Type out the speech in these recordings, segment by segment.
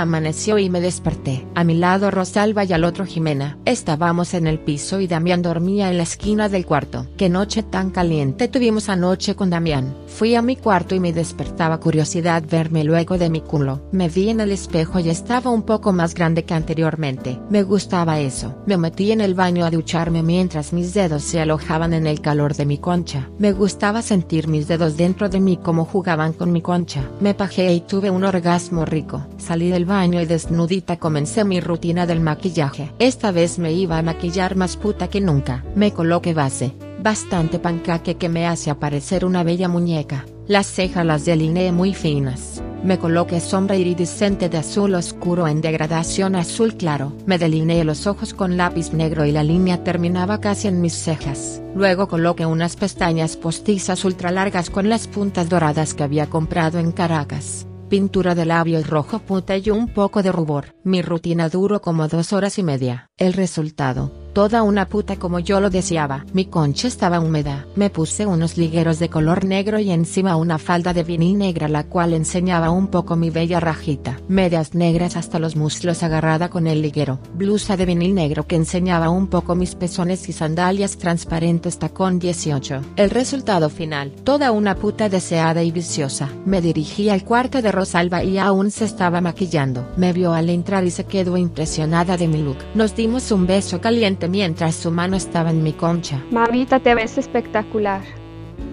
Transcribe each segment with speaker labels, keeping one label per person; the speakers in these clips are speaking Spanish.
Speaker 1: Amaneció y me desperté. A mi lado Rosalba y al otro Jimena. Estábamos en el piso y Damián dormía en la esquina del cuarto. Qué noche tan caliente tuvimos anoche con Damián. Fui a mi cuarto y me despertaba curiosidad verme luego de mi culo. Me vi en el espejo y estaba un poco más grande que anteriormente. Me gustaba eso. Me metí en el baño a ducharme mientras mis dedos se alojaban en el calor de mi concha. Me gustaba sentir mis dedos dentro de mí como jugaban con mi concha. Me pajeé y tuve un orgasmo rico. Salí del baño y desnudita comencé mi rutina del maquillaje. Esta vez me iba a maquillar más puta que nunca. Me coloqué base, bastante pancaque que me hace aparecer una bella muñeca. Las cejas las delineé muy finas. Me coloqué sombra iridiscente de azul oscuro en degradación azul claro. Me delineé los ojos con lápiz negro y la línea terminaba casi en mis cejas. Luego coloqué unas pestañas postizas ultra largas con las puntas doradas que había comprado en Caracas pintura de labios rojo puta y un poco de rubor. Mi rutina duró como dos horas y media. El resultado, toda una puta como yo lo deseaba. Mi concha estaba húmeda. Me puse unos ligueros de color negro y encima una falda de vinil negra la cual enseñaba un poco mi bella rajita. Medias negras hasta los muslos agarrada con el liguero. Blusa de vinil negro que enseñaba un poco mis pezones y sandalias transparentes tacón 18. El resultado final, toda una puta deseada y viciosa. Me dirigí al cuarto de Rosalba y aún se estaba maquillando. Me vio al entrar y se quedó impresionada de mi look. Nos dimos un beso caliente mientras su mano estaba en mi concha.
Speaker 2: Mamita, te ves espectacular.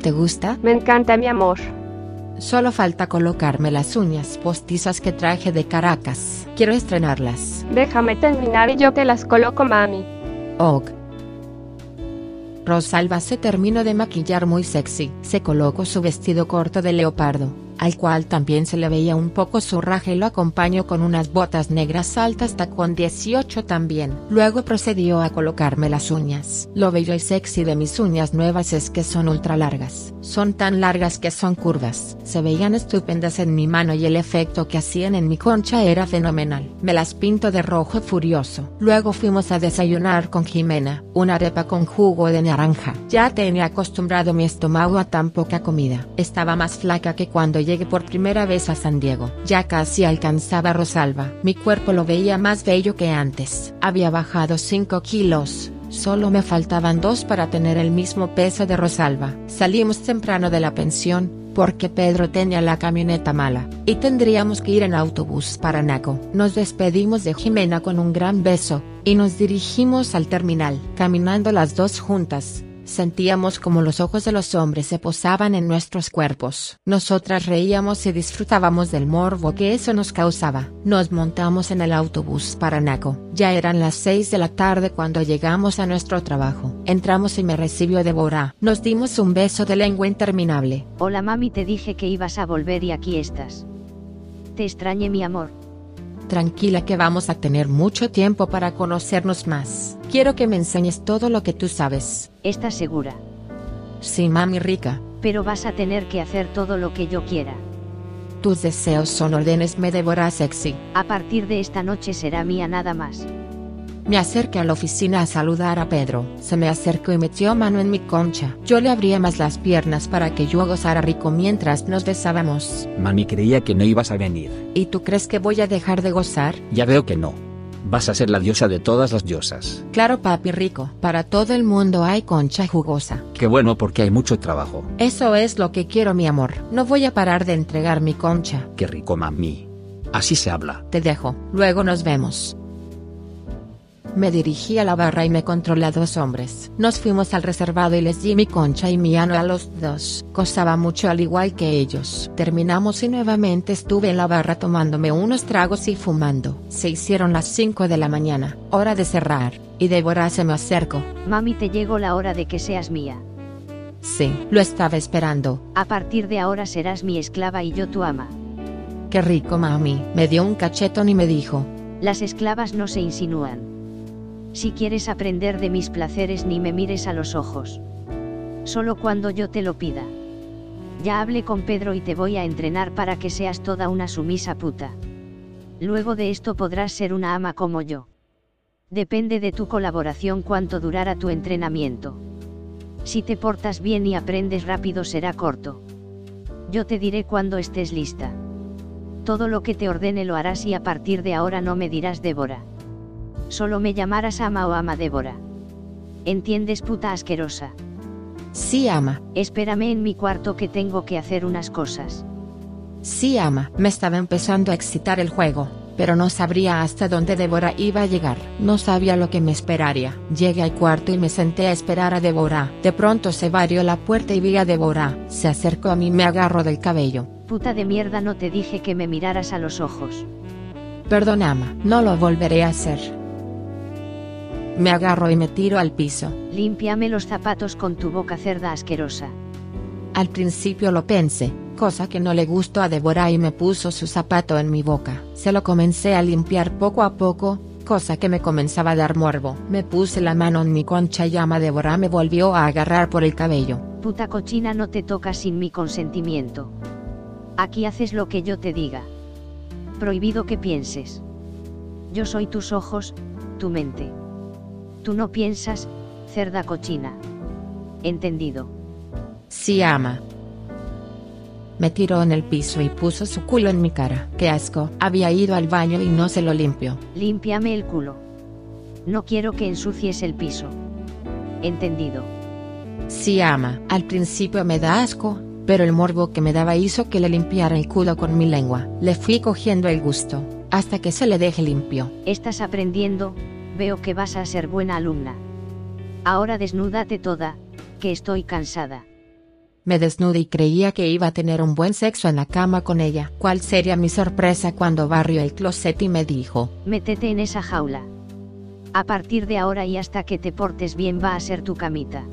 Speaker 1: ¿Te gusta?
Speaker 2: Me encanta mi amor.
Speaker 1: Solo falta colocarme las uñas postizas que traje de Caracas. Quiero estrenarlas.
Speaker 2: Déjame terminar y yo te las coloco, mami.
Speaker 1: Ok. Rosalba se terminó de maquillar muy sexy. Se colocó su vestido corto de leopardo, al cual también se le veía un poco su raje y lo acompañó con unas botas negras altas tacón 18 también. Luego procedió a colocarme las uñas. Lo bello y sexy de mis uñas nuevas es que son ultra largas. Son tan largas que son curvas. Se veían estupendas en mi mano y el efecto que hacían en mi concha era fenomenal. Me las pinto de rojo furioso. Luego fuimos a desayunar con Jimena, una arepa con jugo de naranja. Ya tenía acostumbrado mi estómago a tan poca comida. Estaba más flaca que cuando llegué por primera vez a San Diego. Ya casi alcanzaba Rosalba. Mi cuerpo lo veía más bello que antes. Había bajado 5 kilos. Solo me faltaban dos para tener el mismo peso de Rosalba. Salimos temprano de la pensión, porque Pedro tenía la camioneta mala, y tendríamos que ir en autobús para Naco. Nos despedimos de Jimena con un gran beso, y nos dirigimos al terminal. Caminando las dos juntas, sentíamos como los ojos de los hombres se posaban en nuestros cuerpos. Nosotras reíamos y disfrutábamos del morbo que eso nos causaba. Nos montamos en el autobús para Naco. Ya eran las 6 de la tarde cuando llegamos a nuestro trabajo. Entramos y me recibió Deborah. Nos dimos un beso de lengua interminable.
Speaker 3: Hola mami, te dije que ibas a volver y aquí estás. Te extrañé mi amor.
Speaker 1: Tranquila que vamos a tener mucho tiempo para conocernos más. Quiero que me enseñes todo lo que tú sabes.
Speaker 3: ¿Estás segura?
Speaker 1: Sí, mami rica.
Speaker 3: Pero vas a tener que hacer todo lo que yo quiera.
Speaker 1: Tus deseos son órdenes, me devora sexy.
Speaker 3: A partir de esta noche será mía nada más.
Speaker 1: Me acerqué a la oficina a saludar a Pedro. Se me acercó y metió mano en mi concha. Yo le abría más las piernas para que yo gozara rico mientras nos besábamos.
Speaker 4: Mami creía que no ibas a venir.
Speaker 1: ¿Y tú crees que voy a dejar de gozar?
Speaker 4: Ya veo que no. Vas a ser la diosa de todas las diosas.
Speaker 1: Claro, papi rico. Para todo el mundo hay concha jugosa.
Speaker 4: Qué bueno porque hay mucho trabajo.
Speaker 1: Eso es lo que quiero, mi amor. No voy a parar de entregar mi concha.
Speaker 4: Qué rico, mami. Así se habla.
Speaker 1: Te dejo. Luego nos vemos. Me dirigí a la barra y me controlé a dos hombres. Nos fuimos al reservado y les di mi concha y mi ano a los dos. Costaba mucho al igual que ellos. Terminamos y nuevamente estuve en la barra tomándome unos tragos y fumando. Se hicieron las 5 de la mañana, hora de cerrar, y Débora se me acercó.
Speaker 3: Mami, te llegó la hora de que seas mía.
Speaker 1: Sí, lo estaba esperando.
Speaker 3: A partir de ahora serás mi esclava y yo tu ama.
Speaker 1: Qué rico mami. Me dio un cachetón y me dijo.
Speaker 3: Las esclavas no se insinúan. Si quieres aprender de mis placeres ni me mires a los ojos. Solo cuando yo te lo pida. Ya hablé con Pedro y te voy a entrenar para que seas toda una sumisa puta. Luego de esto podrás ser una ama como yo. Depende de tu colaboración cuánto durará tu entrenamiento. Si te portas bien y aprendes rápido será corto. Yo te diré cuando estés lista. Todo lo que te ordene lo harás y a partir de ahora no me dirás Débora. Solo me llamarás ama o ama Débora. ¿Entiendes puta asquerosa?
Speaker 1: Sí ama.
Speaker 3: Espérame en mi cuarto que tengo que hacer unas cosas.
Speaker 1: Sí ama. Me estaba empezando a excitar el juego pero no sabría hasta dónde Débora iba a llegar. No sabía lo que me esperaría. Llegué al cuarto y me senté a esperar a Débora. De pronto se varió la puerta y vi a Débora. Se acercó a mí y me agarró del cabello.
Speaker 3: Puta de mierda no te dije que me miraras a los ojos.
Speaker 1: Perdón ama, no lo volveré a hacer. Me agarro y me tiro al piso.
Speaker 3: Límpiame los zapatos con tu boca cerda asquerosa.
Speaker 1: Al principio lo pensé, cosa que no le gustó a Débora y me puso su zapato en mi boca. Se lo comencé a limpiar poco a poco, cosa que me comenzaba a dar morbo. Me puse la mano en mi concha y llama Débora me volvió a agarrar por el cabello.
Speaker 3: Puta cochina no te toca sin mi consentimiento. Aquí haces lo que yo te diga. Prohibido que pienses. Yo soy tus ojos, tu mente. Tú no piensas, cerda cochina. Entendido.
Speaker 1: Sí ama. Me tiró en el piso y puso su culo en mi cara. Qué asco. Había ido al baño y no se lo limpió.
Speaker 3: Límpiame el culo. No quiero que ensucies el piso. Entendido.
Speaker 1: Sí ama. Al principio me da asco, pero el morbo que me daba hizo que le limpiara el culo con mi lengua. Le fui cogiendo el gusto, hasta que se le deje limpio.
Speaker 3: Estás aprendiendo, veo que vas a ser buena alumna. Ahora desnúdate toda, que estoy cansada.
Speaker 1: Me desnudé y creía que iba a tener un buen sexo en la cama con ella. ¿Cuál sería mi sorpresa cuando barrió el closet y me dijo?
Speaker 3: Métete en esa jaula. A partir de ahora y hasta que te portes bien va a ser tu camita.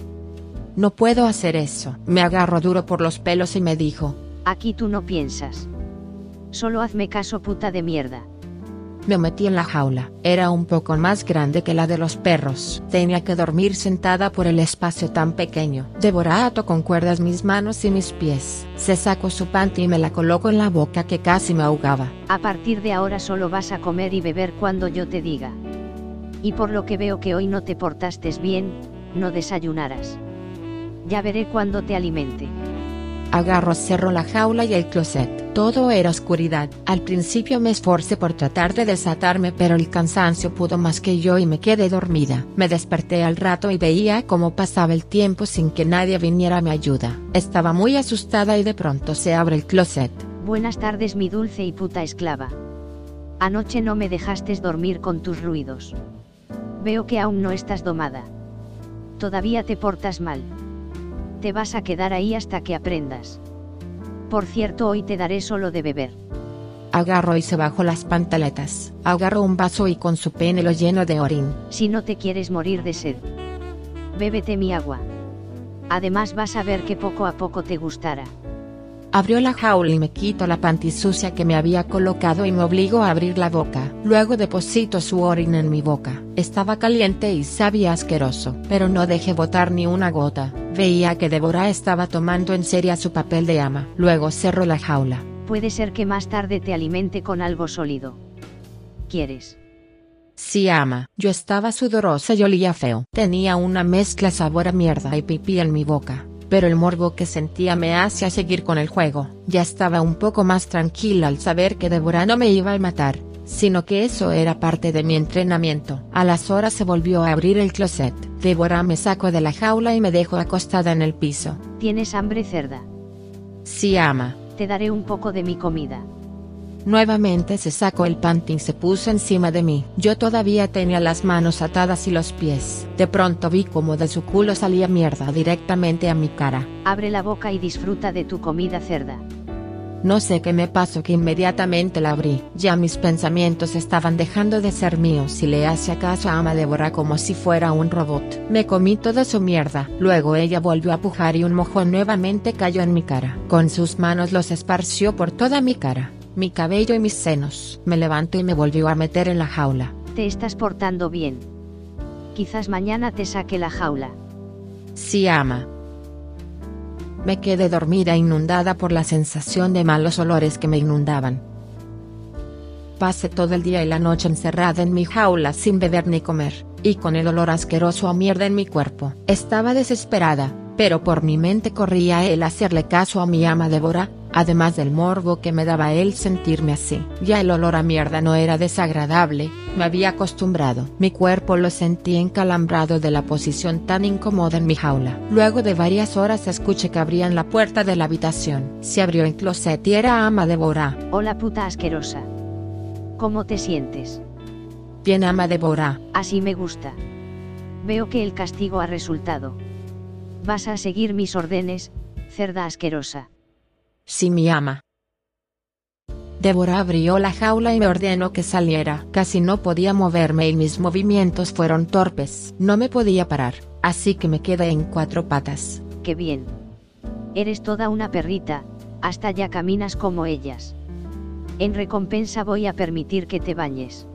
Speaker 1: No puedo hacer eso. Me agarró duro por los pelos y me dijo.
Speaker 3: Aquí tú no piensas. Solo hazme caso puta de mierda.
Speaker 1: Me metí en la jaula. Era un poco más grande que la de los perros. Tenía que dormir sentada por el espacio tan pequeño. Débora ató con cuerdas mis manos y mis pies. Se sacó su panty y me la colocó en la boca que casi me ahogaba.
Speaker 3: A partir de ahora solo vas a comer y beber cuando yo te diga. Y por lo que veo que hoy no te portaste bien, no desayunarás. Ya veré cuando te alimente.
Speaker 1: Agarro, cerro la jaula y el closet. Todo era oscuridad. Al principio me esforcé por tratar de desatarme pero el cansancio pudo más que yo y me quedé dormida. Me desperté al rato y veía cómo pasaba el tiempo sin que nadie viniera a mi ayuda. Estaba muy asustada y de pronto se abre el closet.
Speaker 3: Buenas tardes mi dulce y puta esclava. Anoche no me dejaste dormir con tus ruidos. Veo que aún no estás domada. Todavía te portas mal te vas a quedar ahí hasta que aprendas. Por cierto, hoy te daré solo de beber.
Speaker 1: Agarro y se bajó las pantaletas. Agarro un vaso y con su pene lo lleno de orín.
Speaker 3: Si no te quieres morir de sed, bébete mi agua. Además vas a ver que poco a poco te gustará.
Speaker 1: Abrió la jaula y me quito la panty sucia que me había colocado y me obligó a abrir la boca. Luego deposito su orina en mi boca. Estaba caliente y sabía asqueroso, pero no dejé botar ni una gota. Veía que Débora estaba tomando en serio su papel de ama. Luego cerró la jaula.
Speaker 3: Puede ser que más tarde te alimente con algo sólido. ¿Quieres?
Speaker 1: Sí, ama. Yo estaba sudorosa y olía feo. Tenía una mezcla sabor a mierda y pipí en mi boca pero el morbo que sentía me hacía seguir con el juego. Ya estaba un poco más tranquila al saber que Débora no me iba a matar, sino que eso era parte de mi entrenamiento. A las horas se volvió a abrir el closet. Débora me sacó de la jaula y me dejó acostada en el piso.
Speaker 3: ¿Tienes hambre cerda?
Speaker 1: Sí, ama.
Speaker 3: Te daré un poco de mi comida.
Speaker 1: Nuevamente se sacó el panty y se puso encima de mí. Yo todavía tenía las manos atadas y los pies. De pronto vi como de su culo salía mierda directamente a mi cara.
Speaker 3: Abre la boca y disfruta de tu comida cerda.
Speaker 1: No sé qué me pasó que inmediatamente la abrí. Ya mis pensamientos estaban dejando de ser míos y le hacía caso a Ama Débora como si fuera un robot. Me comí toda su mierda. Luego ella volvió a pujar y un mojón nuevamente cayó en mi cara. Con sus manos los esparció por toda mi cara, mi cabello y mis senos. Me levantó y me volvió a meter en la jaula.
Speaker 3: Te estás portando bien. Quizás mañana te saque la jaula.
Speaker 1: Sí, ama. Me quedé dormida inundada por la sensación de malos olores que me inundaban. Pasé todo el día y la noche encerrada en mi jaula sin beber ni comer, y con el olor asqueroso a mierda en mi cuerpo. Estaba desesperada, pero por mi mente corría el hacerle caso a mi ama Débora, además del morbo que me daba el sentirme así. Ya el olor a mierda no era desagradable, me había acostumbrado. Mi cuerpo lo sentí encalambrado de la posición tan incómoda en mi jaula. Luego de varias horas escuché que abrían la puerta de la habitación. Se abrió el closet y era ama Débora.
Speaker 3: Hola puta asquerosa. ¿Cómo te sientes?
Speaker 1: Bien ama Débora.
Speaker 3: Así me gusta. Veo que el castigo ha resultado. Vas a seguir mis órdenes, cerda asquerosa.
Speaker 1: Sí mi ama. Débora abrió la jaula y me ordenó que saliera. Casi no podía moverme y mis movimientos fueron torpes. No me podía parar, así que me quedé en cuatro patas.
Speaker 3: Qué bien. Eres toda una perrita, hasta ya caminas como ellas. En recompensa voy a permitir que te bañes.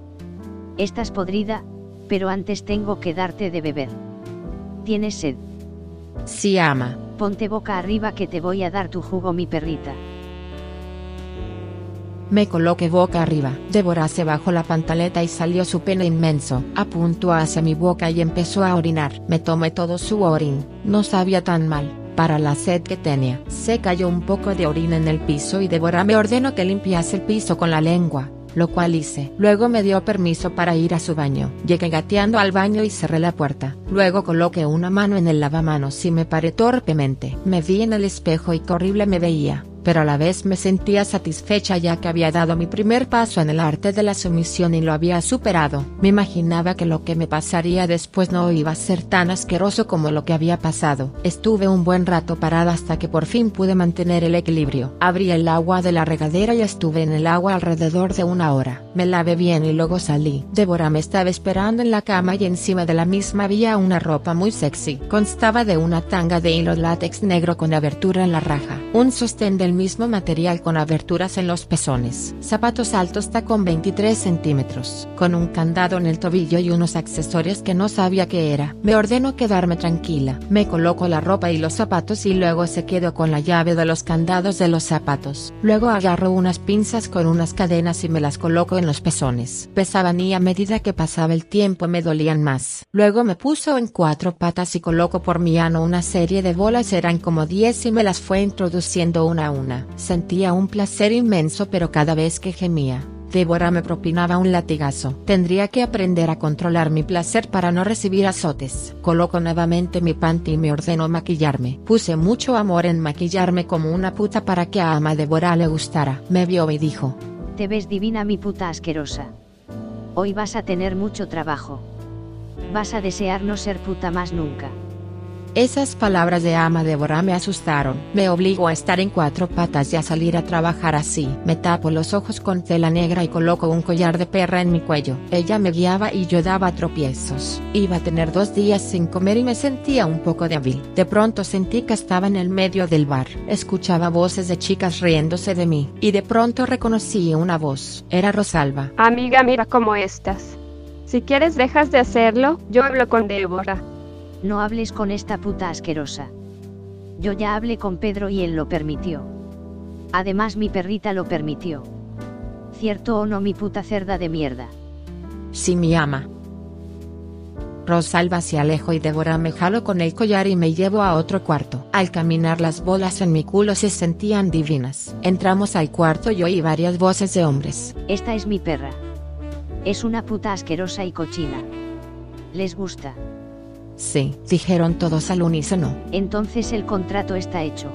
Speaker 3: Estás podrida, pero antes tengo que darte de beber. ¿Tienes sed?
Speaker 1: Sí ama.
Speaker 3: Ponte boca arriba que te voy a dar tu jugo mi perrita.
Speaker 1: Me coloqué boca arriba. Débora se bajó la pantaleta y salió su pene inmenso. Apuntó hacia mi boca y empezó a orinar. Me tomé todo su orín. No sabía tan mal. Para la sed que tenía. Se cayó un poco de orina en el piso y Débora me ordenó que limpiase el piso con la lengua lo cual hice. Luego me dio permiso para ir a su baño. Llegué gateando al baño y cerré la puerta. Luego coloqué una mano en el lavamanos y me paré torpemente. Me vi en el espejo y horrible me veía pero a la vez me sentía satisfecha ya que había dado mi primer paso en el arte de la sumisión y lo había superado. Me imaginaba que lo que me pasaría después no iba a ser tan asqueroso como lo que había pasado. Estuve un buen rato parada hasta que por fin pude mantener el equilibrio. Abrí el agua de la regadera y estuve en el agua alrededor de una hora. Me lavé bien y luego salí. Débora me estaba esperando en la cama y encima de la misma había una ropa muy sexy. Constaba de una tanga de hilo látex negro con abertura en la raja, un sostén del mismo material con aberturas en los pezones, zapatos altos tacón 23 centímetros, con un candado en el tobillo y unos accesorios que no sabía qué era. Me ordeno quedarme tranquila, me coloco la ropa y los zapatos y luego se quedo con la llave de los candados de los zapatos. Luego agarro unas pinzas con unas cadenas y me las coloco en los pezones. Pesaban y a medida que pasaba el tiempo me dolían más. Luego me puso en cuatro patas y coloco por mi ano una serie de bolas eran como 10 y me las fue introduciendo una a una. Sentía un placer inmenso pero cada vez que gemía, Débora me propinaba un latigazo. Tendría que aprender a controlar mi placer para no recibir azotes. Coloco nuevamente mi panty y me ordenó maquillarme. Puse mucho amor en maquillarme como una puta para que a ama Débora le gustara. Me vio y dijo.
Speaker 3: Te ves divina mi puta asquerosa. Hoy vas a tener mucho trabajo. Vas a desear no ser puta más nunca.
Speaker 1: Esas palabras de ama Débora me asustaron. Me obligó a estar en cuatro patas y a salir a trabajar así. Me tapo los ojos con tela negra y coloco un collar de perra en mi cuello. Ella me guiaba y yo daba tropiezos. Iba a tener dos días sin comer y me sentía un poco débil. De pronto sentí que estaba en el medio del bar. Escuchaba voces de chicas riéndose de mí. Y de pronto reconocí una voz. Era Rosalba.
Speaker 2: Amiga, mira cómo estás. Si quieres dejas de hacerlo, yo hablo con Débora.
Speaker 3: No hables con esta puta asquerosa. Yo ya hablé con Pedro y él lo permitió. Además mi perrita lo permitió. ¿Cierto o no mi puta cerda de mierda?
Speaker 1: Sí mi ama. Rosalba se alejó y Débora me jaló con el collar y me llevó a otro cuarto. Al caminar las bolas en mi culo se sentían divinas. Entramos al cuarto y oí varias voces de hombres.
Speaker 3: Esta es mi perra. Es una puta asquerosa y cochina. ¿Les gusta?
Speaker 1: Sí, dijeron todos al unísono.
Speaker 3: Entonces el contrato está hecho.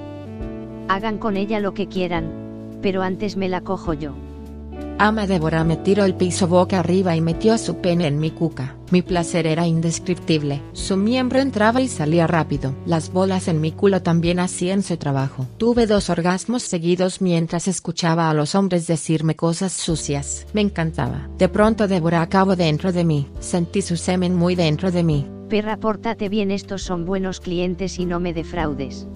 Speaker 3: Hagan con ella lo que quieran, pero antes me la cojo yo.
Speaker 1: Ama Débora me tiró el piso boca arriba y metió su pene en mi cuca. Mi placer era indescriptible. Su miembro entraba y salía rápido. Las bolas en mi culo también hacían su trabajo. Tuve dos orgasmos seguidos mientras escuchaba a los hombres decirme cosas sucias. Me encantaba. De pronto Débora acabó dentro de mí. Sentí su semen muy dentro de mí.
Speaker 3: Perra, pórtate bien, estos son buenos clientes y no me defraudes.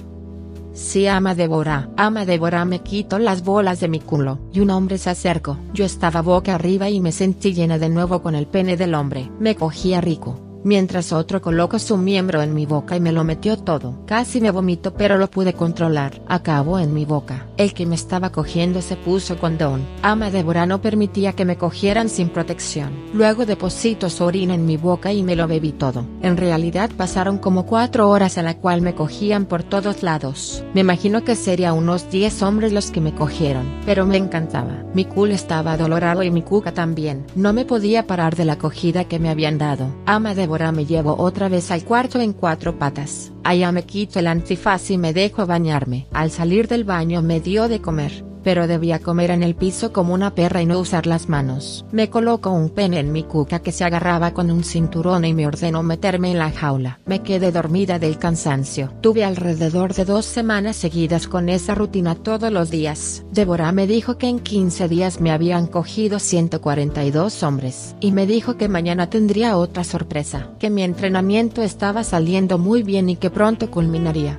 Speaker 1: Sí, ama Débora, ama Débora me quito las bolas de mi culo, y un hombre se acercó. Yo estaba boca arriba y me sentí llena de nuevo con el pene del hombre. Me cogía rico mientras otro colocó su miembro en mi boca y me lo metió todo. Casi me vomito pero lo pude controlar. Acabó en mi boca. El que me estaba cogiendo se puso condón. Ama Débora no permitía que me cogieran sin protección. Luego depositó su orina en mi boca y me lo bebí todo. En realidad pasaron como cuatro horas en la cual me cogían por todos lados. Me imagino que sería unos 10 hombres los que me cogieron, pero me encantaba. Mi culo estaba dolorado y mi cuca también. No me podía parar de la acogida que me habían dado. Ama Débora me llevo otra vez al cuarto en cuatro patas. Allá me quito el antifaz y me dejo bañarme. Al salir del baño me dio de comer pero debía comer en el piso como una perra y no usar las manos. Me colocó un pene en mi cuca que se agarraba con un cinturón y me ordenó meterme en la jaula. Me quedé dormida del cansancio. Tuve alrededor de dos semanas seguidas con esa rutina todos los días. Débora me dijo que en 15 días me habían cogido 142 hombres, y me dijo que mañana tendría otra sorpresa, que mi entrenamiento estaba saliendo muy bien y que pronto culminaría.